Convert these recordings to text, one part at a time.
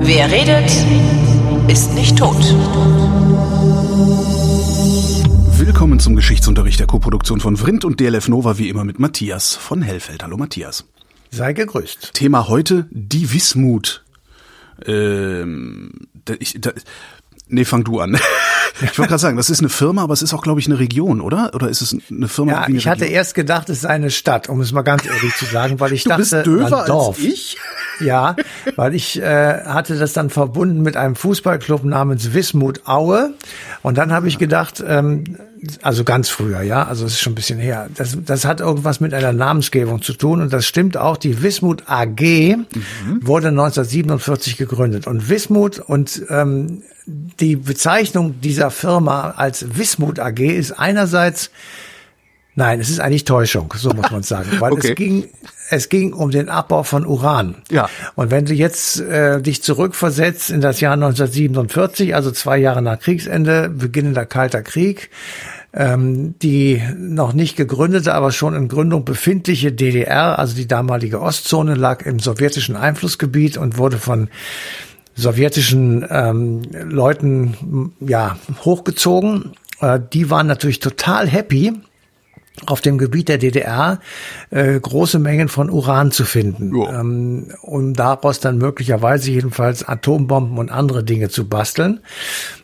Wer redet, ist nicht tot. Willkommen zum Geschichtsunterricht der Koproduktion von Vrindt und DLF Nova, wie immer mit Matthias von Hellfeld. Hallo Matthias. Sei gegrüßt. Thema heute, die Wismut. Ähm, da, ich, da, nee, fang du an. Ich wollte gerade sagen, das ist eine Firma, aber es ist auch, glaube ich, eine Region, oder? Oder ist es eine Firma? Ja, eine ich hatte erst gedacht, es sei eine Stadt, um es mal ganz ehrlich zu sagen, weil ich Du dachte, bist döver ein Dorf. als ich? Ja, weil ich äh, hatte das dann verbunden mit einem Fußballclub namens Wismut Aue. Und dann habe ich gedacht, ähm, also ganz früher, ja, also es ist schon ein bisschen her. Das, das hat irgendwas mit einer Namensgebung zu tun und das stimmt auch. Die Wismut AG wurde 1947 gegründet und Wismut und ähm, die Bezeichnung dieser Firma als Wismut AG ist einerseits Nein, es ist eigentlich Täuschung, so muss man sagen, weil Okay. es ging es ging um den Abbau von Uran. Ja. Und wenn du jetzt äh, dich zurückversetzt in das Jahr 1947, also zwei Jahre nach Kriegsende, beginnender Kalter Krieg, ähm, die noch nicht gegründete, aber schon in Gründung befindliche DDR, also die damalige Ostzone, lag im sowjetischen Einflussgebiet und wurde von sowjetischen ähm, Leuten ja hochgezogen. Äh, die waren natürlich total happy, auf dem Gebiet der DDR äh, große Mengen von Uran zu finden, Ja. ähm, um daraus dann möglicherweise jedenfalls Atombomben und andere Dinge zu basteln.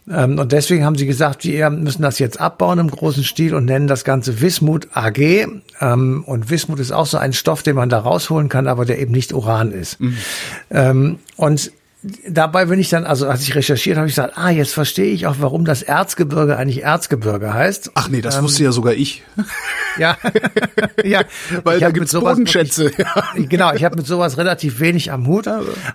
Ähm, und deswegen haben sie gesagt, wir müssen das jetzt abbauen im großen Stil und nennen das Ganze Wismut AG. Ähm, und Wismut ist auch so ein Stoff, den man da rausholen kann, aber der eben nicht Uran ist. Ähm, und dabei bin ich dann, also als ich recherchiert habe, ich gesagt, ah, jetzt verstehe ich auch, warum das Erzgebirge eigentlich Erzgebirge heißt. Ach nee, das wusste ja sogar ich. Ja, ja. Weil Ich da gibt's sowas Bodenschätze. wirklich- Genau, ich habe mit sowas relativ wenig am Hut.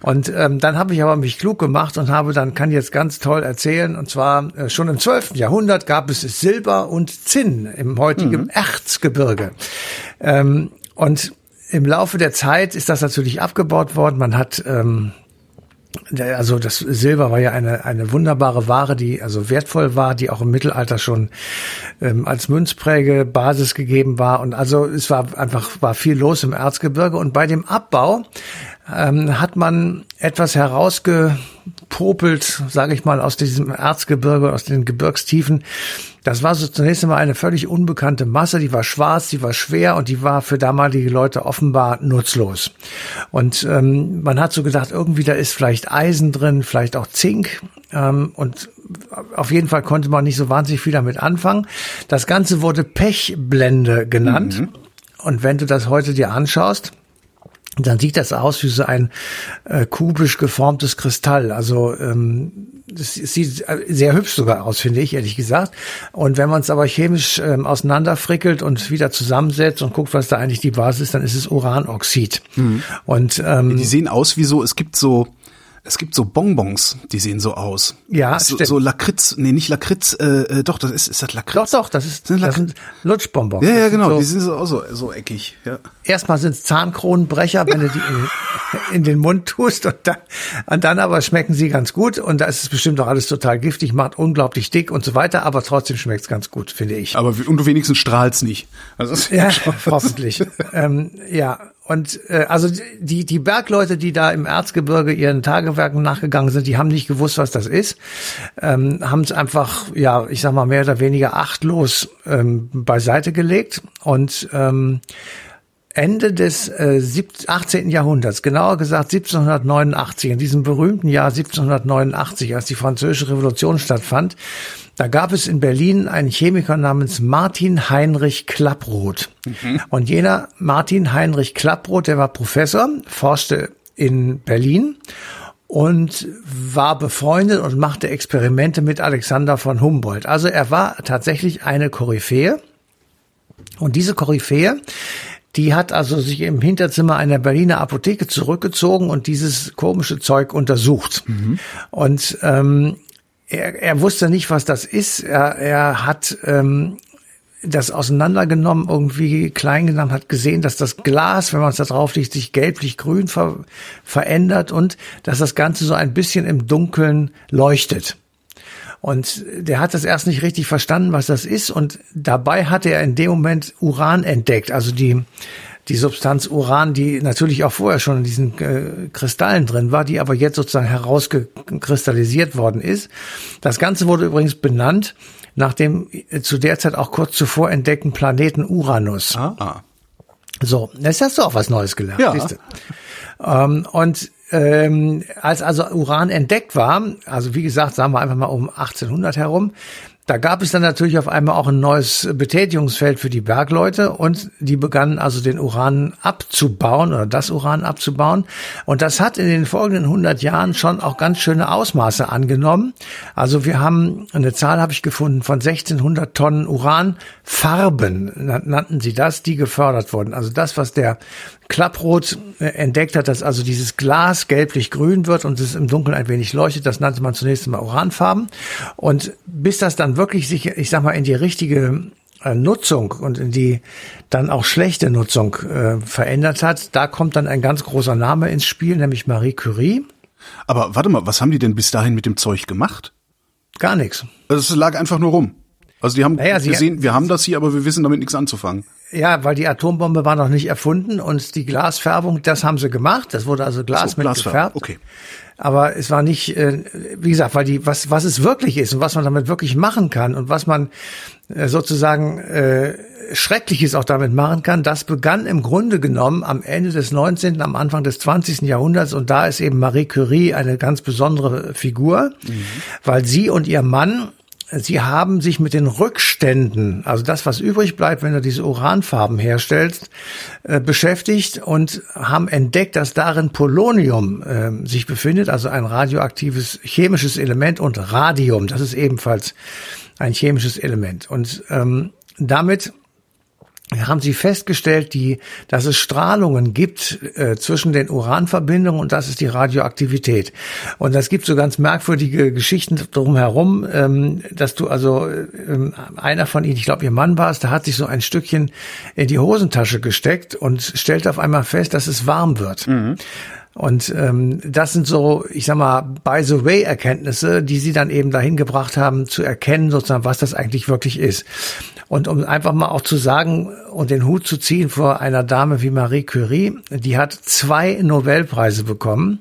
Und ähm, dann habe ich aber mich klug gemacht und habe dann, kann jetzt ganz toll erzählen, und zwar äh, schon im 12. Jahrhundert gab es Silber und Zinn im heutigen Mhm. Erzgebirge. Ähm, und im Laufe der Zeit ist das natürlich abgebaut worden. Man hat ähm, also das Silber war ja eine, eine wunderbare Ware, die also wertvoll war, die auch im Mittelalter schon ähm, als Münzpräge Basis gegeben war. Und also es war einfach war viel los im Erzgebirge. Und bei dem Abbau ähm, hat man etwas herausgepopelt, sage ich mal, aus diesem Erzgebirge, aus den Gebirgstiefen. Das war so zunächst einmal eine völlig unbekannte Masse, die war schwarz, die war schwer und die war für damalige Leute offenbar nutzlos. Und ähm, man hat so gedacht, irgendwie da ist vielleicht Eisen drin, vielleicht auch Zink. Ähm, und auf jeden Fall konnte man nicht so wahnsinnig viel damit anfangen. Das Ganze wurde Pechblende genannt. Und wenn du das heute dir anschaust, dann sieht das aus wie so ein äh, kubisch geformtes Kristall. Also ähm, das sieht äh, sehr hübsch sogar aus, finde ich, ehrlich gesagt. Und wenn man es aber chemisch ähm, auseinanderfrickelt und wieder zusammensetzt und guckt, was da eigentlich die Basis ist, dann ist es Uranoxid. Und ähm, Die sehen aus wie so, es gibt so, es gibt so Bonbons, die sehen so aus. Ja, so, stimmt. so Lakritz, nee, nicht Lakritz, äh, äh, doch, das ist, ist das doch, Lakritz? doch, das ist Sind das sind Lutschbonbons. Ja, ja, genau, So, die sind so, auch so, so eckig, ja. erstmal sind es Zahnkronenbrecher, wenn du die in, in den Mund tust und dann, und dann aber schmecken sie ganz gut und da ist es bestimmt auch alles total giftig, macht unglaublich dick und so weiter, aber trotzdem schmeckt es ganz gut, finde ich. Aber und du wenigstens strahlst nicht. Also Ja, hoffentlich. ähm, ja, und äh, also die die Bergleute, die da im Erzgebirge ihren Tagewerken nachgegangen sind, die haben nicht gewusst, was das ist, ähm, haben es einfach, ja, ich sag mal mehr oder weniger achtlos ähm, beiseite gelegt und ähm, Ende des äh, sieb- 18. Jahrhunderts, genauer gesagt 1789, in diesem berühmten Jahr 1789, als die Französische Revolution stattfand, da gab es in Berlin einen Chemiker namens Martin Heinrich Klapproth. Und jener Martin Heinrich Klapproth, der war Professor, forschte in Berlin und war befreundet und machte Experimente mit Alexander von Humboldt. Also er war tatsächlich eine Koryphäe. Und diese Koryphäe, die hat also sich im Hinterzimmer einer Berliner Apotheke zurückgezogen und dieses komische Zeug untersucht. Und ähm, er, er wusste nicht, was das ist. Er, er hat ähm, das auseinandergenommen, irgendwie klein genommen, hat gesehen, dass das Glas, wenn man es da drauf liegt, sich gelblich-grün ver verändert und dass das Ganze so ein bisschen im Dunkeln leuchtet. Und der hat das erst nicht richtig verstanden, was das ist. Und dabei hatte er in dem Moment Uran entdeckt, also die die Substanz Uran, die natürlich auch vorher schon in diesen äh, Kristallen drin war, die aber jetzt sozusagen herausgekristallisiert worden ist. Das Ganze wurde übrigens benannt nach dem äh, zu der Zeit auch kurz zuvor entdeckten Planeten Uranus. Ah. So, jetzt hast du auch was Neues gelernt. Ja. Ähm, und ähm, als also Uran entdeckt war, also wie gesagt, sagen wir einfach mal um 1800 herum, da gab es dann natürlich auf einmal auch ein neues Betätigungsfeld für die Bergleute und die begannen also den Uran abzubauen oder das Uran abzubauen. Und das hat in den folgenden 100 Jahren schon auch ganz schöne Ausmaße angenommen. Also wir haben eine Zahl habe ich gefunden von 1600 Tonnen Uranfarben, nannten sie das, die gefördert wurden. Also das, was der Klapproth äh, entdeckt hat, dass also dieses Glas gelblich-grün wird und es im Dunkeln ein wenig leuchtet, das nannte man zunächst mal Uranfarben. Und bis das dann wirklich sich, ich sag mal, in die richtige äh, Nutzung und in die dann auch schlechte Nutzung äh, verändert hat, da kommt dann ein ganz großer Name ins Spiel, nämlich Marie Curie. Aber warte mal, was haben die denn bis dahin mit dem Zeug gemacht? Gar nichts. Also es lag einfach nur rum. Also die haben Naja, gesehen, wir haben das hier, aber wir wissen damit nichts anzufangen. Ja, weil die Atombombe war noch nicht erfunden und die Glasfärbung, das haben sie gemacht. Das wurde also Glas So, mit gefärbt. okay. Aber es war nicht, äh, wie gesagt, weil die, was, was es wirklich ist und was man damit wirklich machen kann und was man äh, sozusagen äh, Schreckliches auch damit machen kann, das begann im Grunde genommen am Ende des 19., am Anfang des 20. Jahrhunderts und da ist eben Marie Curie eine ganz besondere Figur, weil sie und ihr Mann Sie haben sich mit den Rückständen, also das, was übrig bleibt, wenn du diese Uranfarben herstellst, äh, beschäftigt und haben entdeckt, dass darin Polonium äh, sich befindet, also ein radioaktives chemisches Element und Radium, das ist ebenfalls ein chemisches Element. Und ähm, damit haben sie festgestellt, die, dass es Strahlungen gibt äh, zwischen den Uranverbindungen und das ist die Radioaktivität. Und das gibt so ganz merkwürdige Geschichten drumherum, ähm, dass du also ähm, einer von ihnen, ich glaube ihr Mann war es, der hat sich so ein Stückchen in die Hosentasche gesteckt und stellt auf einmal fest, dass es warm wird. Und ähm, das sind so, ich sag mal, by the way Erkenntnisse, die sie dann eben dahin gebracht haben, zu erkennen, sozusagen, was das eigentlich wirklich ist. Und um einfach mal auch zu sagen und den Hut zu ziehen vor einer Dame wie Marie Curie, die hat zwei Nobelpreise bekommen.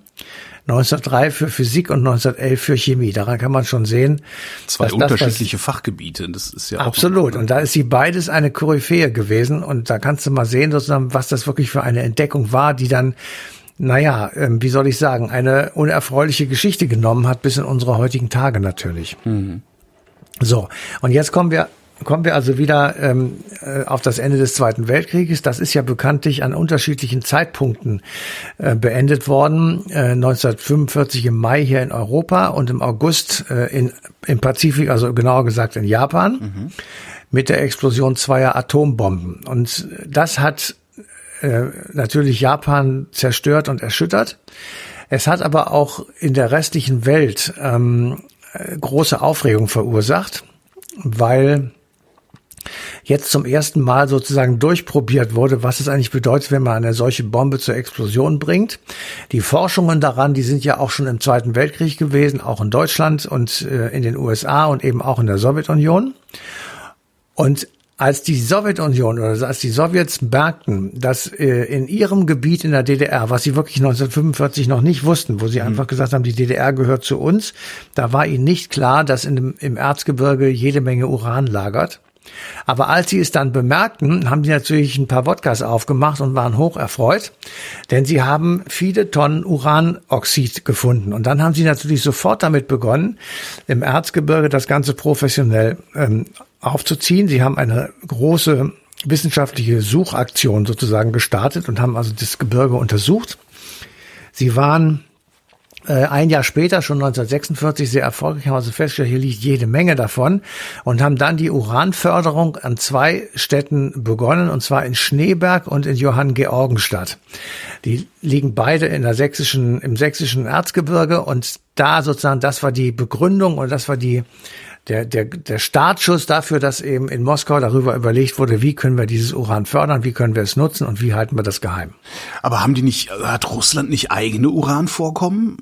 1903 für Physik und 1911 für Chemie. Daran kann man schon sehen. Zwei dass das, unterschiedliche Fachgebiete. Das ist ja auch Absolut. Und da ist sie beides eine Koryphäe gewesen. Und da kannst du mal sehen, was das wirklich für eine Entdeckung war, die dann, naja, ähm, wie soll ich sagen, eine unerfreuliche Geschichte genommen hat, bis in unsere heutigen Tage natürlich. So, und jetzt kommen wir kommen wir also wieder ähm, äh, auf das Ende des Zweiten Weltkrieges. Das ist ja bekanntlich an unterschiedlichen Zeitpunkten äh, beendet worden. Äh, 1945 im Mai hier in Europa und im August äh, in, im Pazifik, also genauer gesagt in Japan, mit der Explosion zweier Atombomben. Und das hat äh, natürlich Japan zerstört und erschüttert. Es hat aber auch in der restlichen Welt ähm, äh, große Aufregung verursacht, weil jetzt zum ersten Mal sozusagen durchprobiert wurde, was es eigentlich bedeutet, wenn man eine solche Bombe zur Explosion bringt. Die Forschungen daran, die sind ja auch schon im Zweiten Weltkrieg gewesen, auch in Deutschland und äh, in den USA und eben auch in der Sowjetunion. Und als die Sowjetunion oder als die Sowjets merkten, dass äh, in ihrem Gebiet in der DDR, was sie wirklich 1945 noch nicht wussten, wo sie einfach gesagt haben, die DDR gehört zu uns, da war ihnen nicht klar, dass in dem, im Erzgebirge jede Menge Uran lagert. Aber als sie es dann bemerkten, haben sie natürlich ein paar Wodkas aufgemacht und waren hoch erfreut, denn sie haben viele Tonnen Uranoxid gefunden. Und dann haben sie natürlich sofort damit begonnen, im Erzgebirge das Ganze professionell ähm, aufzuziehen. Sie haben eine große wissenschaftliche Suchaktion sozusagen gestartet und haben also das Gebirge untersucht. Sie waren ein Jahr später, schon 1946, sehr erfolgreich, haben also festgestellt, hier liegt jede Menge davon und haben dann die Uranförderung an zwei Städten begonnen, und zwar in Schneeberg und in Johann-Georgenstadt. Die liegen beide in der sächsischen, im sächsischen Erzgebirge und da sozusagen, das war die Begründung und das war die, der, der, der Startschuss dafür, dass eben in Moskau darüber überlegt wurde, wie können wir dieses Uran fördern, wie können wir es nutzen und wie halten wir das geheim. Aber haben die nicht, hat Russland nicht eigene Uranvorkommen?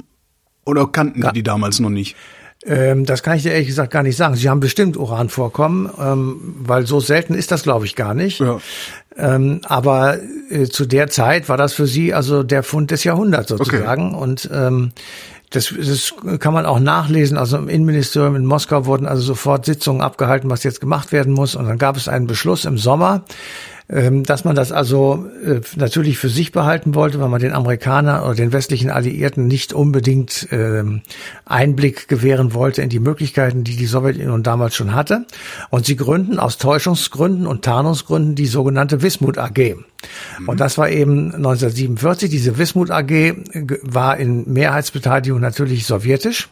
Oder kannten die die damals noch nicht? Ähm, das kann ich dir ehrlich gesagt gar nicht sagen. Sie haben bestimmt Uranvorkommen, ähm, weil so selten ist das, glaube ich, gar nicht. Ja. Ähm, aber äh, zu der Zeit war das für sie also der Fund des Jahrhunderts sozusagen. Okay. Und ähm, das, das kann man auch nachlesen. Also im Innenministerium in Moskau wurden also sofort Sitzungen abgehalten, was jetzt gemacht werden muss. Und dann gab es einen Beschluss im Sommer, dass man das also äh, natürlich für sich behalten wollte, weil man den Amerikanern oder den westlichen Alliierten nicht unbedingt ähm, Einblick gewähren wollte in die Möglichkeiten, die die Sowjetunion damals schon hatte. Und sie gründen aus Täuschungsgründen und Tarnungsgründen die sogenannte Wismut AG. Mhm. Und das war eben 1947. Diese Wismut AG war in Mehrheitsbeteiligung natürlich sowjetisch.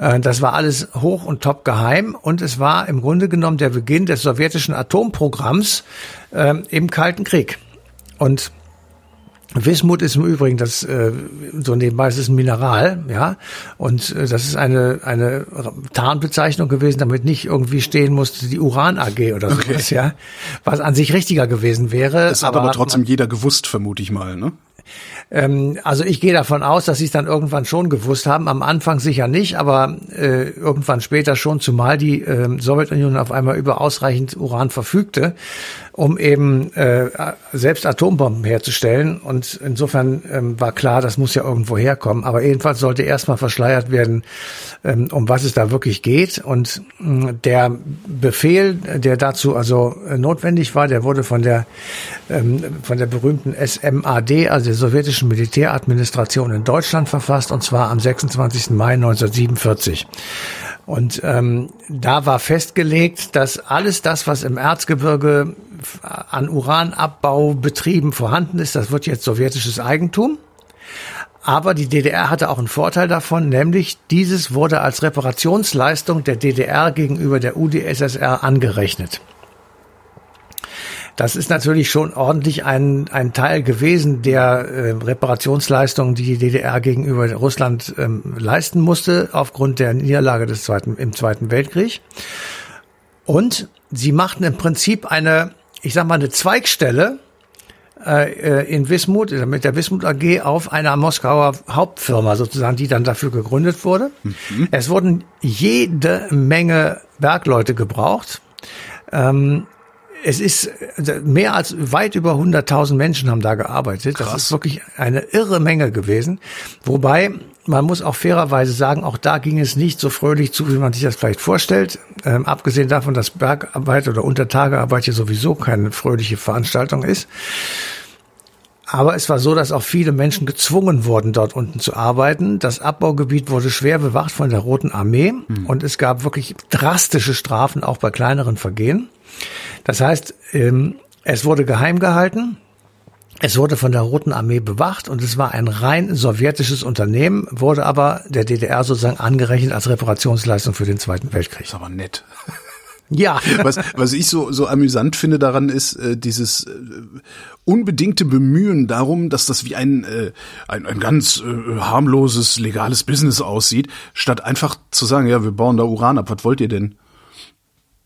Äh, das war alles hoch und top geheim und es war im Grunde genommen der Beginn des sowjetischen Atomprogramms äh, im Kalten Krieg. Und Wismut ist im Übrigen das äh, so nebenbei ist es ein Mineral, ja, und äh, das ist eine eine Tarnbezeichnung gewesen, damit nicht irgendwie stehen musste die Uran AG oder okay. sowas, ja, was an sich richtiger gewesen wäre. Das hat aber, aber trotzdem jeder gewusst, vermute ich mal, ne? Ähm, also ich gehe davon aus, dass sie es dann irgendwann schon gewusst haben. Am Anfang sicher nicht, aber äh, irgendwann später schon, zumal die äh, Sowjetunion auf einmal über ausreichend Uran verfügte, um eben äh, selbst Atombomben herzustellen. Und insofern ähm, war klar, das muss ja irgendwo herkommen. Aber jedenfalls sollte erstmal verschleiert werden, ähm, um was es da wirklich geht. Und äh, der Befehl, der dazu also äh, notwendig war, der wurde von der ähm, von der berühmten SMAD, also der sowjetischen Militäradministration in Deutschland verfasst, und zwar am 26. Mai 1947. Und ähm, da war festgelegt, dass alles das, was im Erzgebirge an Uranabbaubetrieben vorhanden ist, das wird jetzt sowjetisches Eigentum. Aber die DDR hatte auch einen Vorteil davon, nämlich dieses wurde als Reparationsleistung der DDR gegenüber der UdSSR angerechnet. Das ist natürlich schon ordentlich ein, ein Teil gewesen der äh, Reparationsleistungen, die die DDR gegenüber Russland ähm, leisten musste, aufgrund der Niederlage des Zweiten, im Zweiten Weltkrieg. Und sie machten im Prinzip eine, ich sag mal, eine Zweigstelle äh, äh in Wismut, mit der Wismut AG auf einer Moskauer Hauptfirma sozusagen, die dann dafür gegründet wurde. Mhm. Es wurden jede Menge Bergleute gebraucht. Ähm, es ist mehr als weit über 100.000 Menschen haben da gearbeitet. Krass. Das ist wirklich eine irre Menge gewesen. Wobei man muss auch fairerweise sagen, auch da ging es nicht so fröhlich zu, wie man sich das vielleicht vorstellt. Ähm, abgesehen davon, dass Bergarbeit oder Untertagearbeit hier sowieso keine fröhliche Veranstaltung ist. Aber es war so, dass auch viele Menschen gezwungen wurden, dort unten zu arbeiten. Das Abbaugebiet wurde schwer bewacht von der Roten Armee mhm. und es gab wirklich drastische Strafen auch bei kleineren Vergehen. Das heißt, ähm, es wurde geheim gehalten. Es wurde von der Roten Armee bewacht und es war ein rein sowjetisches Unternehmen, wurde aber der DDR sozusagen angerechnet als Reparationsleistung für den Zweiten Weltkrieg. Das ist aber nett. Ja. Was, was ich so, so amüsant finde daran ist, äh, dieses äh, unbedingte Bemühen darum, dass das wie ein, äh, ein, ein ganz äh, harmloses, legales Business aussieht, statt einfach zu sagen, ja, wir bauen da Uran ab, was wollt ihr denn?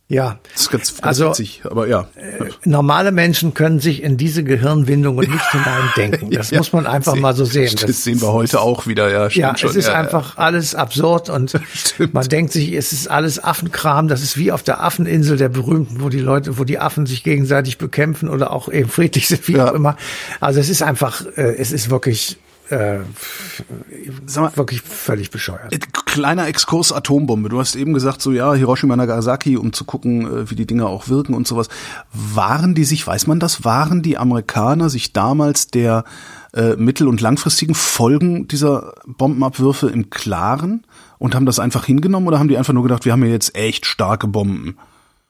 Ja, das ist ganz, ganz also, witzig, aber ja. Äh, normale Menschen können sich in diese Gehirnwindungen nicht hineindenken. Das ja, muss man einfach mal so sehen. Das, das, sehen wir heute auch wieder, ja. Ja, schon. es ist ja, einfach ja. alles absurd und man denkt sich, es ist alles Affenkram. Das ist wie auf der Affeninsel der Berühmten, wo die Leute, wo die Affen sich gegenseitig bekämpfen oder auch eben friedlich sind, wie auch immer. Also es ist einfach, äh, es ist wirklich äh, mal, wirklich völlig bescheuert. Äh, kleiner Exkurs Atombombe. Du hast eben gesagt, so ja, Hiroshima Nagasaki, um zu gucken, äh, wie die Dinger auch wirken und sowas. Waren die sich, weiß man das, waren die Amerikaner sich damals der äh, mittel- und langfristigen Folgen dieser Bombenabwürfe im Klaren und haben das einfach hingenommen oder haben die einfach nur gedacht, wir haben hier jetzt echt starke Bomben?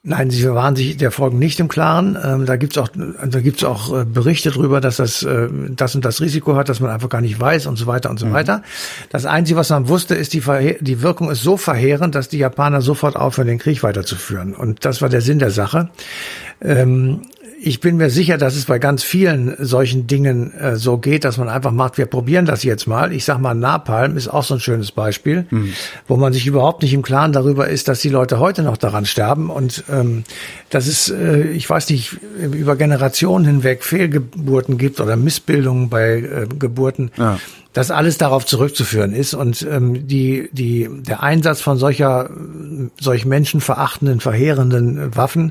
Nein, sie waren sich der Folgen nicht im Klaren. Ähm, da gibt's auch, da gibt's auch äh, Berichte drüber, dass das äh, das und das Risiko hat, dass man einfach gar nicht weiß und so weiter und so mhm. weiter. Das Einzige, was man wusste, ist die, Verhe die Wirkung ist so verheerend, dass die Japaner sofort aufhören, den Krieg weiterzuführen. Und das war der Sinn der Sache. Ähm, ich bin mir sicher, dass es bei ganz vielen solchen Dingen äh, so geht, dass man einfach macht, wir probieren das jetzt mal. Ich sag mal, Napalm ist auch so ein schönes Beispiel, mhm. wo man sich überhaupt nicht im Klaren darüber ist, dass die Leute heute noch daran sterben und ähm, dass es, äh, ich weiß nicht, über Generationen hinweg Fehlgeburten gibt oder Missbildungen bei äh, Geburten. Ja das alles darauf zurückzuführen ist und ähm, die die der Einsatz von solcher solch menschenverachtenden verheerenden Waffen,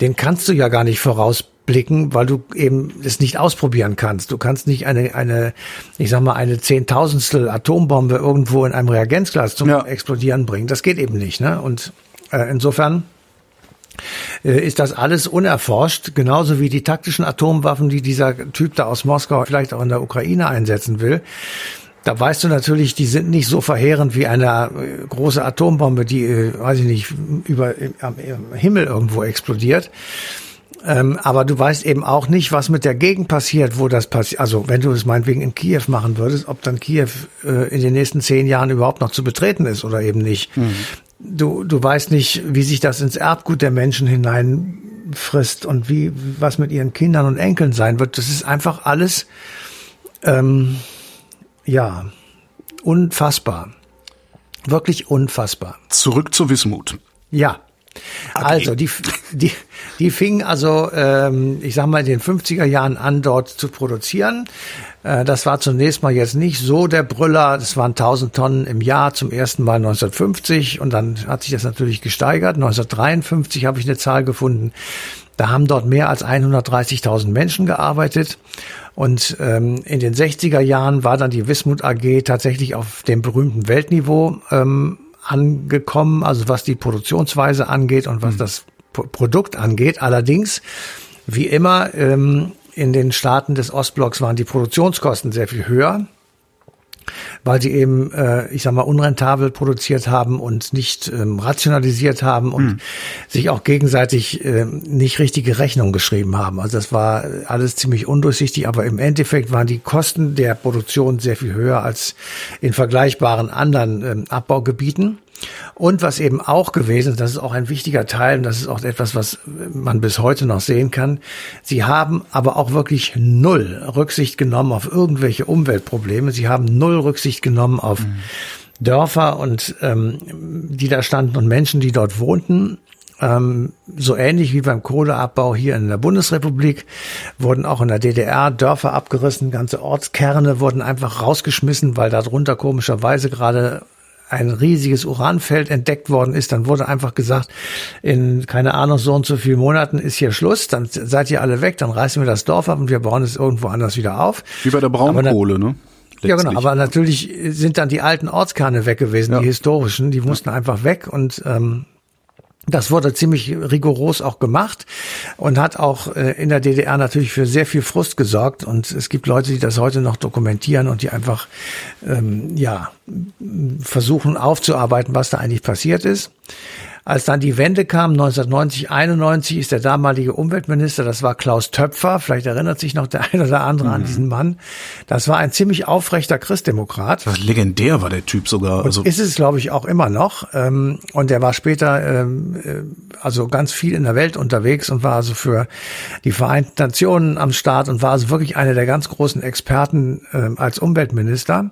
den kannst du ja gar nicht vorausblicken, weil du eben es nicht ausprobieren kannst. Du kannst nicht eine eine ich sag mal eine zehntausendstel Atombombe irgendwo in einem Reagenzglas zum ja. Explodieren bringen. Das geht eben nicht, ne? Und äh, insofern äh, ist das alles unerforscht, genauso wie die taktischen Atomwaffen, die dieser Typ da aus Moskau vielleicht auch in der Ukraine einsetzen will. Da weißt du natürlich, die sind nicht so verheerend wie eine äh, große Atombombe, die, äh, weiß ich nicht, über am Himmel irgendwo explodiert. Ähm, aber du weißt eben auch nicht, was mit der Gegend passiert, wo das passiert. Also wenn du es meinetwegen in Kiew machen würdest, ob dann Kiew äh, in den nächsten zehn Jahren überhaupt noch zu betreten ist oder eben nicht. Mhm du, du weißt nicht, wie sich das ins Erbgut der Menschen hineinfrisst und wie, was mit ihren Kindern und Enkeln sein wird. Das ist einfach alles, ähm, ja, unfassbar. Wirklich unfassbar. Zurück zu Wismut. Ja. Also die, die, die fingen also, ähm, ich sag mal, in den 50er Jahren an, dort zu produzieren. Äh, das war zunächst mal jetzt nicht so der Brüller. Das waren 1000 Tonnen im Jahr zum ersten Mal 1950 und dann hat sich das natürlich gesteigert. 1953 habe ich eine Zahl gefunden. Da haben dort mehr als 130.000 Menschen gearbeitet. Und ähm, in den 60er Jahren war dann die Wismut AG tatsächlich auf dem berühmten Weltniveau ähm, angekommen, also was die Produktionsweise angeht und was mhm. das P Produkt angeht. Allerdings, wie immer, ähm, in den Staaten des Ostblocks waren die Produktionskosten sehr viel höher weil sie eben, äh, ich sag mal, unrentabel produziert haben und nicht ähm, rationalisiert haben und mhm. sich auch gegenseitig äh, nicht richtige Rechnungen geschrieben haben. Also das war alles ziemlich undurchsichtig, aber im Endeffekt waren die Kosten der Produktion sehr viel höher als in vergleichbaren anderen ähm, Abbaugebieten. Und was eben auch gewesen ist, das ist auch ein wichtiger Teil, und das ist auch etwas, was man bis heute noch sehen kann, sie haben aber auch wirklich null Rücksicht genommen auf irgendwelche Umweltprobleme. Sie haben null Rücksicht genommen auf mhm. Dörfer und ähm, die da standen und Menschen, die dort wohnten. Ähm, so ähnlich wie beim Kohleabbau hier in der Bundesrepublik wurden auch in der DDR Dörfer abgerissen, ganze Ortskerne wurden einfach rausgeschmissen, weil darunter komischerweise gerade ein riesiges Uranfeld entdeckt worden ist, dann wurde einfach gesagt, in keine Ahnung so und so vielen Monaten ist hier Schluss, dann seid ihr alle weg, dann reißen wir das Dorf ab und wir bauen es irgendwo anders wieder auf. Wie bei der Braunkohle, ne? Letztlich. Ja, genau. Aber natürlich sind dann die alten Ortskerne weg gewesen, ja. die historischen, die mussten ja. einfach weg und ähm, das wurde ziemlich rigoros auch gemacht und hat auch äh, in der DDR natürlich für sehr viel Frust gesorgt. Und es gibt Leute, die das heute noch dokumentieren und die einfach ähm, ja versuchen aufzuarbeiten, was da eigentlich passiert ist. Als dann die Wende kam, 1990, 91, ist der damalige Umweltminister, das war Klaus Töpfer, vielleicht erinnert sich noch der eine oder andere mhm. an diesen Mann. Das war ein ziemlich aufrechter Christdemokrat. Das legendär war der Typ sogar. Also ist es, glaube ich, auch immer noch. Ähm, und der war später ähm, äh, also ganz viel in der Welt unterwegs und war also für die Vereinten Nationen am Start und war also wirklich einer der ganz großen Experten ähm, als Umweltminister.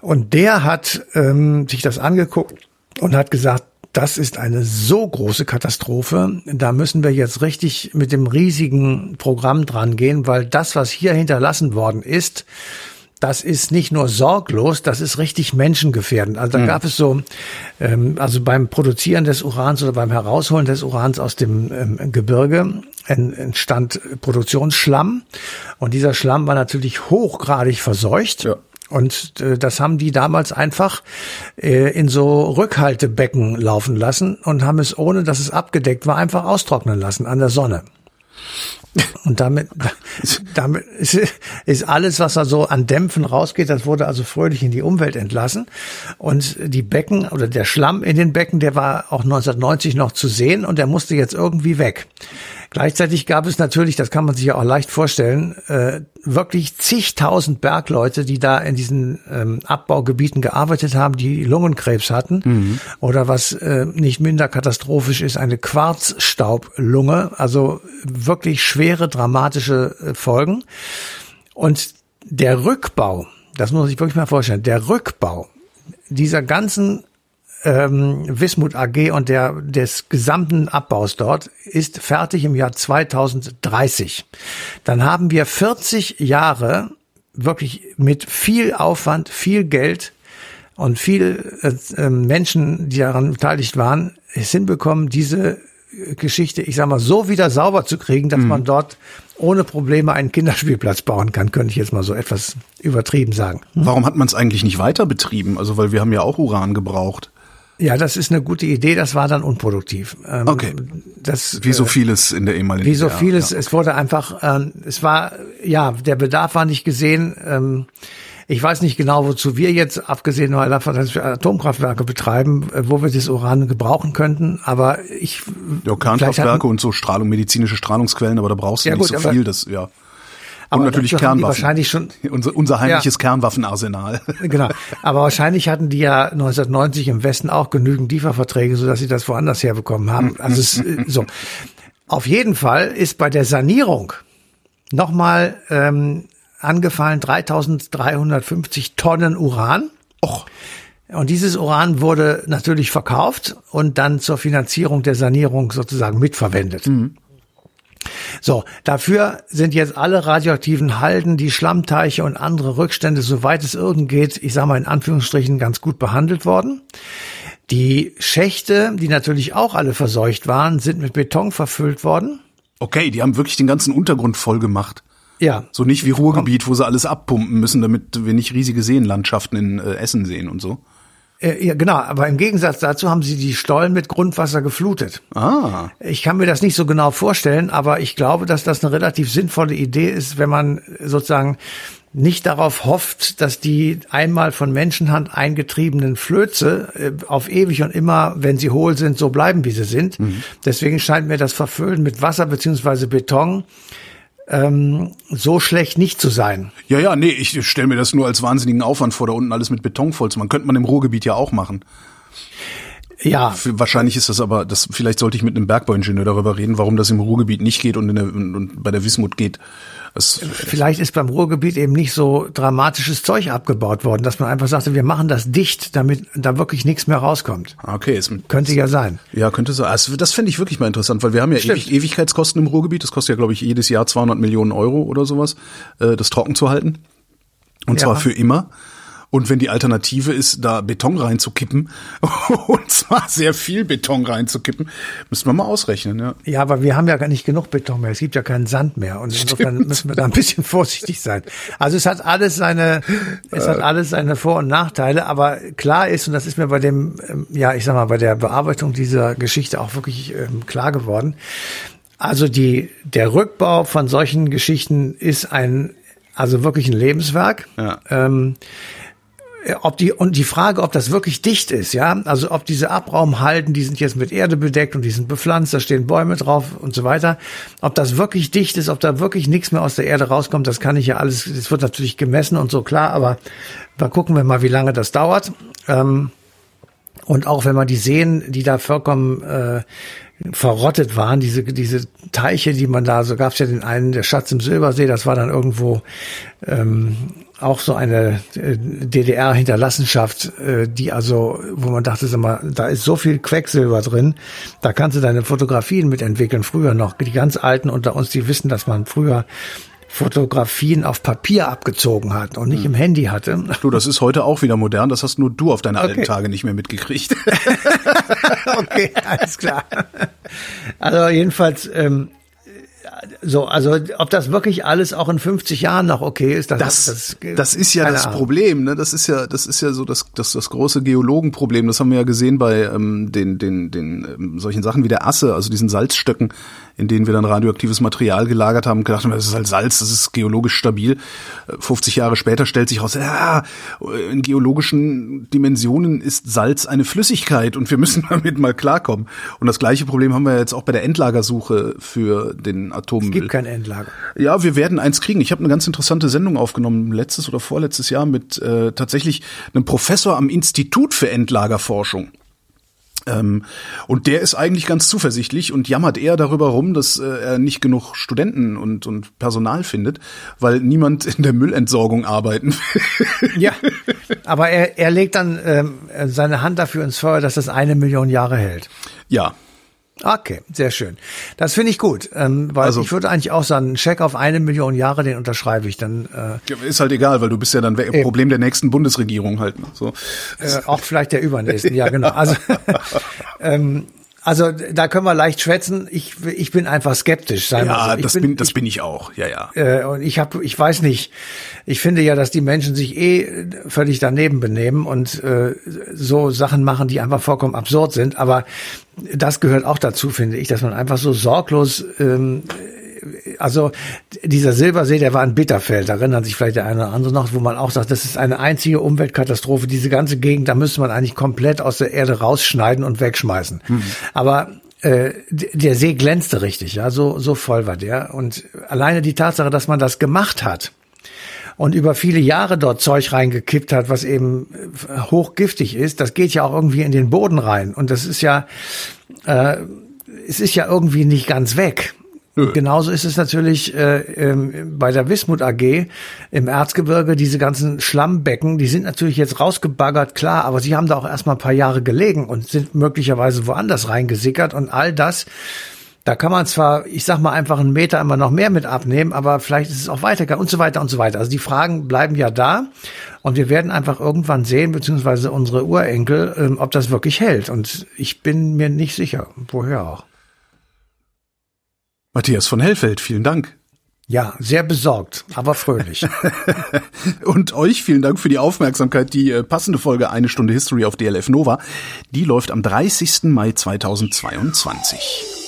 Und der hat sich das angeguckt und hat gesagt, das ist eine so große Katastrophe. Da müssen wir jetzt richtig mit dem riesigen Programm dran gehen, weil das, was hier hinterlassen worden ist, das ist nicht nur sorglos, das ist richtig menschengefährdend. Also da mhm. gab es so, ähm, also beim Produzieren des Urans oder beim Herausholen des Urans aus dem ähm, Gebirge entstand Produktionsschlamm und dieser Schlamm war natürlich hochgradig verseucht. Ja. Und äh, das haben die damals einfach äh, in so Rückhaltebecken laufen lassen und haben es, ohne dass es abgedeckt war, einfach austrocknen lassen an der Sonne. Und damit, damit ist, ist alles, was da so an Dämpfen rausgeht, das wurde also fröhlich in die Umwelt entlassen. Und die Becken oder der Schlamm in den Becken, der war auch 1990 noch zu sehen und der musste jetzt irgendwie weg. Gleichzeitig gab es natürlich, das kann man sich ja auch leicht vorstellen, äh, wirklich zigtausend Bergleute, die da in diesen ähm, Abbaugebieten gearbeitet haben, die Lungenkrebs hatten mhm. oder was äh, nicht minder katastrophisch ist, eine Quarzstaublunge, also wirklich schwere dramatische äh, Folgen. Und der Rückbau, das muss man sich wirklich mal vorstellen, der Rückbau dieser ganzen ähm, Wismut AG und der des gesamten Abbaus dort ist fertig im Jahr 2030. Dann haben wir 40 Jahre wirklich mit viel Aufwand, viel Geld und viel äh, Menschen, die daran beteiligt waren, es hinbekommen, diese Geschichte, ich sag mal, so wieder sauber zu kriegen, dass mhm. man dort ohne Probleme einen Kinderspielplatz bauen kann, könnte ich jetzt mal so etwas übertrieben sagen. Hm? Warum hat man es eigentlich nicht weiter betrieben? Also, weil wir haben ja auch Uran gebraucht. Ja, das ist eine gute Idee, das war dann unproduktiv. Ähm, okay. Das, wie so äh, vieles in der ehemaligen Wie so vieles, ja. es wurde einfach, ähm, es war, ja, der Bedarf war nicht gesehen. Ähm, ich weiß nicht genau, wozu wir jetzt, abgesehen davon, dass wir Atomkraftwerke betreiben, äh, wo wir das Uran gebrauchen könnten, aber ich... Ja, Kernkraftwerke und so Strahlung, medizinische Strahlungsquellen, aber da brauchst du ja, nicht gut, so viel, das, ja. Und aber natürlich Kernwaffen. Wahrscheinlich schon unser, unser heimliches ja. Kernwaffenarsenal. Genau. Aber wahrscheinlich hatten die ja 1990 im Westen auch genügend Lieferverträge, sodass sie das woanders herbekommen haben. Also es, äh, so. Auf jeden Fall ist bei der Sanierung nochmal ähm, angefallen 3350 Tonnen Uran. Och. Und dieses Uran wurde natürlich verkauft und dann zur Finanzierung der Sanierung sozusagen mitverwendet. Mhm. So, dafür sind jetzt alle radioaktiven Halden, die Schlammteiche und andere Rückstände, soweit es irgend geht, ich sage mal in Anführungsstrichen, ganz gut behandelt worden. Die Schächte, die natürlich auch alle verseucht waren, sind mit Beton verfüllt worden. Okay, die haben wirklich den ganzen Untergrund voll gemacht. Ja. So nicht wie Ruhrgebiet, wo sie alles abpumpen müssen, damit wir nicht riesige Seenlandschaften in äh, Essen sehen und so. Äh, ja, genau, aber im Gegensatz dazu haben sie die Stollen mit Grundwasser geflutet. Ah. Ich kann mir das nicht so genau vorstellen, aber ich glaube, dass das eine relativ sinnvolle Idee ist, wenn man sozusagen nicht darauf hofft, dass die einmal von Menschenhand eingetriebenen Flöze äh, auf ewig und immer, wenn sie hohl sind, so bleiben, wie sie sind. Mhm. Deswegen scheint mir das Verfüllen mit Wasser beziehungsweise Beton ähm, so schlecht nicht zu sein. Ja, ja, nee, ich stelle mir das nur als wahnsinnigen Aufwand vor, da unten alles mit Beton voll zu machen. Könnte man im Ruhrgebiet ja auch machen. Ja. Wahrscheinlich ist das aber, das, vielleicht sollte ich mit einem Bergbauingenieur darüber reden, warum das im Ruhrgebiet nicht geht und, in der, und, bei der Wismut geht. Das Vielleicht ist beim Ruhrgebiet eben nicht so dramatisches Zeug abgebaut worden, dass man einfach sagte, wir machen das dicht, damit da wirklich nichts mehr rauskommt. Okay. Es, könnte ja sein. Ja, könnte sein. Also das finde ich wirklich mal interessant, weil wir haben ja Ewig, Ewigkeitskosten im Ruhrgebiet. Das kostet ja, glaube ich, jedes Jahr 200 Millionen Euro oder sowas, äh, das trocken zu halten. Und ja. zwar für immer. Und wenn die Alternative ist, da Beton reinzukippen, und zwar sehr viel Beton reinzukippen, müssen wir mal ausrechnen, ja. Ja, aber wir haben ja gar nicht genug Beton mehr. Es gibt ja keinen Sand mehr. Und insofern Stimmt. müssen wir da ein bisschen vorsichtig sein. Also es hat alles seine, es hat alles seine Vor- und Nachteile. Aber klar ist, und das ist mir bei dem, ähm, ja, ich sag mal, bei der Bearbeitung dieser Geschichte auch wirklich ähm, klar geworden. Also die, der Rückbau von solchen Geschichten ist ein, also wirklich ein Lebenswerk. Ja. Ähm, äh, ob die und die Frage, ob das wirklich dicht ist, ja, also ob diese Abraumhalden, die sind jetzt mit Erde bedeckt und die sind bepflanzt, da stehen Bäume drauf und so weiter, ob das wirklich dicht ist, ob da wirklich nichts mehr aus der Erde rauskommt, das kann ich ja alles, das wird natürlich gemessen und so klar, aber da gucken wir mal, wie lange das dauert. Ähm, und auch wenn man die Seen, die da vollkommen äh, verrottet waren, diese, diese Teiche, die man da, so gab es ja den einen, der Schatz im Silbersee, das war dann irgendwo ähm, auch so eine äh, DDR-Hinterlassenschaft, äh, die also, wo man dachte, sag mal, da ist so viel Quecksilber drin, da kannst du deine Fotografien mitentwickeln. Früher noch, die ganz Alten unter uns, die wissen, dass man früher Fotografien auf Papier abgezogen hat und nicht hm. im Handy hatte. Du, das ist heute auch wieder modern. Das hast nur du auf deine okay. alten Tage nicht mehr mitgekriegt. okay, alles klar. Also jedenfalls ähm, so, also ob das wirklich alles auch in 50 Jahren noch okay ist, das, das, das, das ist ja das Ahnung. Problem. Ne? Das ist ja, das ist ja so das, das, das große Geologenproblem. Das haben wir ja gesehen bei ähm, den, den, den ähm, solchen Sachen wie der Asse, also diesen Salzstöcken, in denen wir dann radioaktives Material gelagert haben, gedacht haben, das ist halt Salz, das ist geologisch stabil. 50 Jahre später stellt sich raus, ja, in geologischen Dimensionen ist Salz eine Flüssigkeit und wir müssen damit mal klarkommen. Und das gleiche Problem haben wir jetzt auch bei der Endlagersuche für den Atommüll. Es gibt kein Endlager. Ja, wir werden eins kriegen. Ich habe eine ganz interessante Sendung aufgenommen, letztes oder vorletztes Jahr mit äh, tatsächlich einem Professor am Institut für Endlagerforschung. Ähm, und der ist eigentlich ganz zuversichtlich und jammert eher darüber rum, dass äh, er nicht genug Studenten und, und Personal findet, weil niemand in der Müllentsorgung arbeiten will. Ja, aber er, er legt dann ähm, seine Hand dafür ins Feuer, dass das eine Million Jahre hält. Ja, Okay, sehr schön. Das finde ich gut, ähm, weil Also- ich würde eigentlich auch sagen, einen Scheck auf eine Million Jahre, den unterschreibe ich dann äh, Ist halt egal, weil du bist ja dann we- Problem der nächsten Bundesregierung halt. ne? So. äh, auch vielleicht der übernächsten. Ja, genau. Also, ähm, also da können wir leicht schwätzen. Ich, ich bin einfach skeptisch. Sagen Ja, so. Ich das bin, das bin ich auch. Ja, ja. Äh, und ich habe, ich weiß nicht, ich finde ja, dass die Menschen sich eh völlig daneben benehmen und äh, so Sachen machen, die einfach vollkommen absurd sind. Aber das gehört auch dazu, finde ich, dass man einfach so sorglos ähm, also dieser Silbersee, der war in Bitterfeld, da erinnern sich vielleicht der eine oder andere noch, wo man auch sagt, das ist eine einzige Umweltkatastrophe. Diese ganze Gegend, da müsste man eigentlich komplett aus der Erde rausschneiden und wegschmeißen. Aber äh, der See glänzte richtig, ja, so, so voll war der. Und alleine die Tatsache, dass man das gemacht hat, und über viele Jahre dort Zeug reingekippt hat, was eben äh, hochgiftig ist, das geht ja auch irgendwie in den Boden rein. Und das ist ja, äh, es ist ja irgendwie nicht ganz weg. Genauso ist es natürlich äh, ähm, bei der Wismut AG im Erzgebirge, diese ganzen Schlammbecken, die sind natürlich jetzt rausgebaggert, klar, aber sie haben da auch erstmal ein paar Jahre gelegen und sind möglicherweise woanders reingesickert und all das, da kann man zwar, ich sag mal, einfach einen Meter immer noch mehr mit abnehmen, aber vielleicht ist es auch weitergegangen und so weiter und so weiter. Also die Fragen bleiben ja da und wir werden einfach irgendwann sehen, beziehungsweise unsere Urenkel, ähm, ob das wirklich hält. Und ich bin mir nicht sicher, woher auch. Matthias von Hellfeld, vielen Dank. Ja, sehr besorgt, aber fröhlich. Und euch vielen Dank für die Aufmerksamkeit. Die äh, passende Folge Eine Stunde History auf DLF Nova, die läuft am 30. Mai 2022.